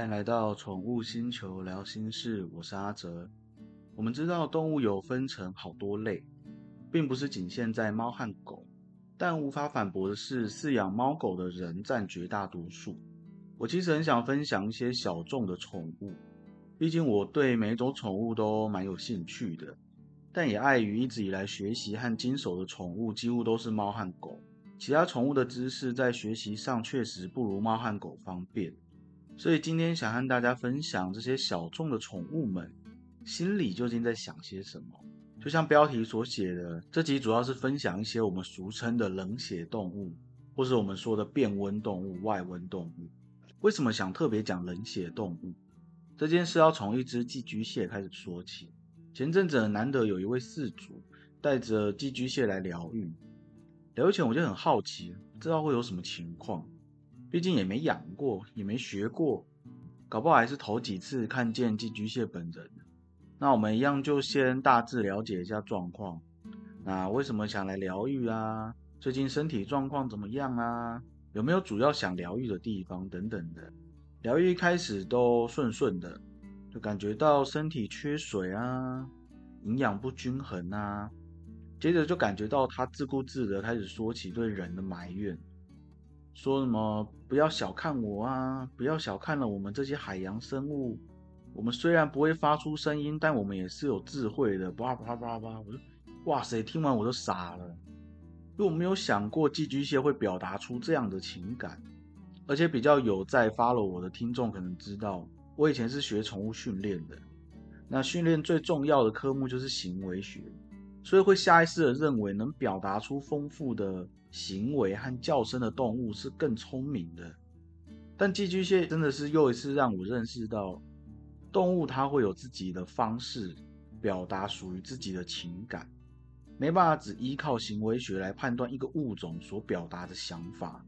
欢迎来到宠物星球聊心事，我是阿哲。我们知道动物有分成好多类，并不是仅限在猫和狗，但无法反驳的是，饲养猫狗的人占绝大多数。我其实很想分享一些小众的宠物，毕竟我对每种宠物都蛮有兴趣的，但也碍于一直以来学习和经手的宠物几乎都是猫和狗，其他宠物的知识在学习上确实不如猫和狗方便。所以今天想和大家分享这些小众的宠物们心里究竟在想些什么。就像标题所写的，这集主要是分享一些我们俗称的冷血动物，或是我们说的变温动物、外温动物。为什么想特别讲冷血动物？这件事要从一只寄居蟹开始说起。前阵子难得有一位饲主带着寄居蟹来疗愈，疗愈前我就很好奇，不知道会有什么情况。毕竟也没养过，也没学过，搞不好还是头几次看见寄居蟹本人。那我们一样就先大致了解一下状况。那为什么想来疗愈啊？最近身体状况怎么样啊？有没有主要想疗愈的地方等等的？疗愈一开始都顺顺的，就感觉到身体缺水啊，营养不均衡啊。接着就感觉到他自顾自的开始说起对人的埋怨。说什么不要小看我啊！不要小看了我们这些海洋生物。我们虽然不会发出声音，但我们也是有智慧的。叭叭叭叭，我说哇塞，听完我都傻了，因为我没有想过寄居蟹会表达出这样的情感。而且比较有在 follow 我的听众可能知道，我以前是学宠物训练的。那训练最重要的科目就是行为学，所以会下意识的认为能表达出丰富的。行为和叫声的动物是更聪明的，但寄居蟹真的是又一次让我认识到，动物它会有自己的方式表达属于自己的情感，没办法只依靠行为学来判断一个物种所表达的想法。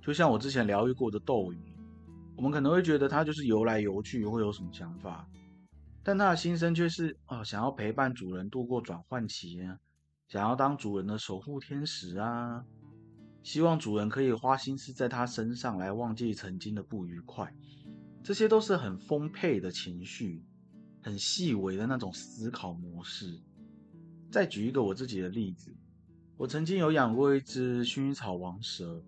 就像我之前疗愈过的斗鱼，我们可能会觉得它就是游来游去会有什么想法，但它的心声却是啊，想要陪伴主人度过转换期啊。想要当主人的守护天使啊，希望主人可以花心思在他身上来忘记曾经的不愉快，这些都是很丰沛的情绪，很细微的那种思考模式。再举一个我自己的例子，我曾经有养过一只薰衣草王蛇，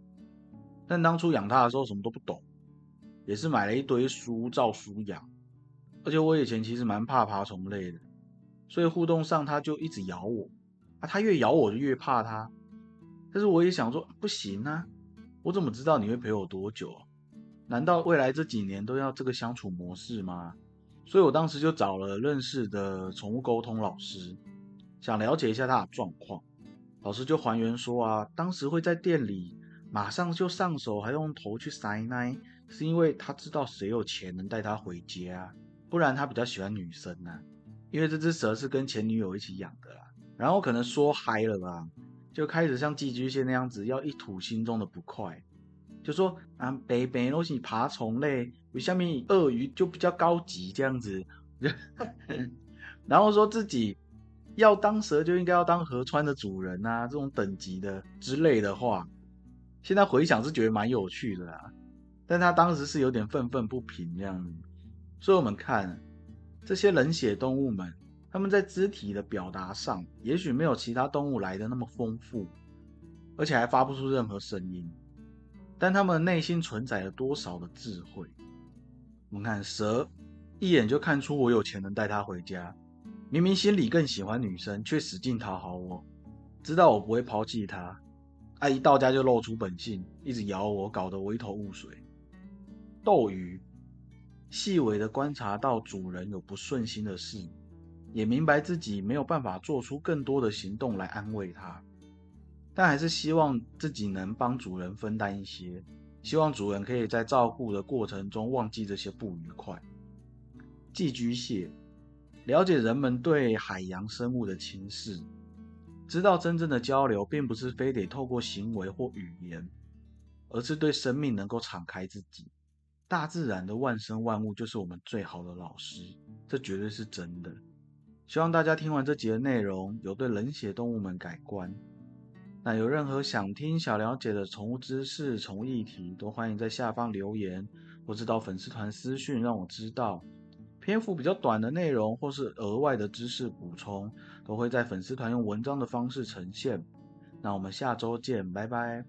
但当初养它的时候什么都不懂，也是买了一堆书照书养，而且我以前其实蛮怕爬虫类的，所以互动上它就一直咬我啊。它越咬我就越怕它，但是我也想说不行啊，我怎么知道你会陪我多久？难道未来这几年都要这个相处模式吗？所以我当时就找了认识的宠物沟通老师，想了解一下它的状况。老师就还原说啊，当时会在店里马上就上手，还用头去塞奶，是因为他知道谁有钱能带他回家，不然他比较喜欢女生呢，因为这只蛇是跟前女友一起养的啦。然后可能说嗨了吧，就开始像寄居蟹那样子，要一吐心中的不快，就说啊，北北都是爬虫类，下面鳄鱼就比较高级这样子，然后说自己要当蛇就应该要当河川的主人啊，这种等级的之类的话，现在回想是觉得蛮有趣的啦，但他当时是有点愤愤不平这样子，所以我们看这些冷血动物们。他们在肢体的表达上，也许没有其他动物来的那么丰富，而且还发不出任何声音，但他们内心存在了多少的智慧？我们看蛇，一眼就看出我有钱能带它回家，明明心里更喜欢女生，却使劲讨好我，知道我不会抛弃它，啊，一到家就露出本性，一直咬我，搞得我一头雾水。斗鱼，细微的观察到主人有不顺心的事。也明白自己没有办法做出更多的行动来安慰他，但还是希望自己能帮主人分担一些，希望主人可以在照顾的过程中忘记这些不愉快。寄居蟹了解人们对海洋生物的轻视，知道真正的交流并不是非得透过行为或语言，而是对生命能够敞开自己。大自然的万生万物就是我们最好的老师，这绝对是真的。希望大家听完这集的内容，有对冷血动物们改观。那有任何想听、想了解的宠物知识、宠物议题，都欢迎在下方留言，或是到粉丝团私讯让我知道。篇幅比较短的内容或是额外的知识补充，都会在粉丝团用文章的方式呈现。那我们下周见，拜拜。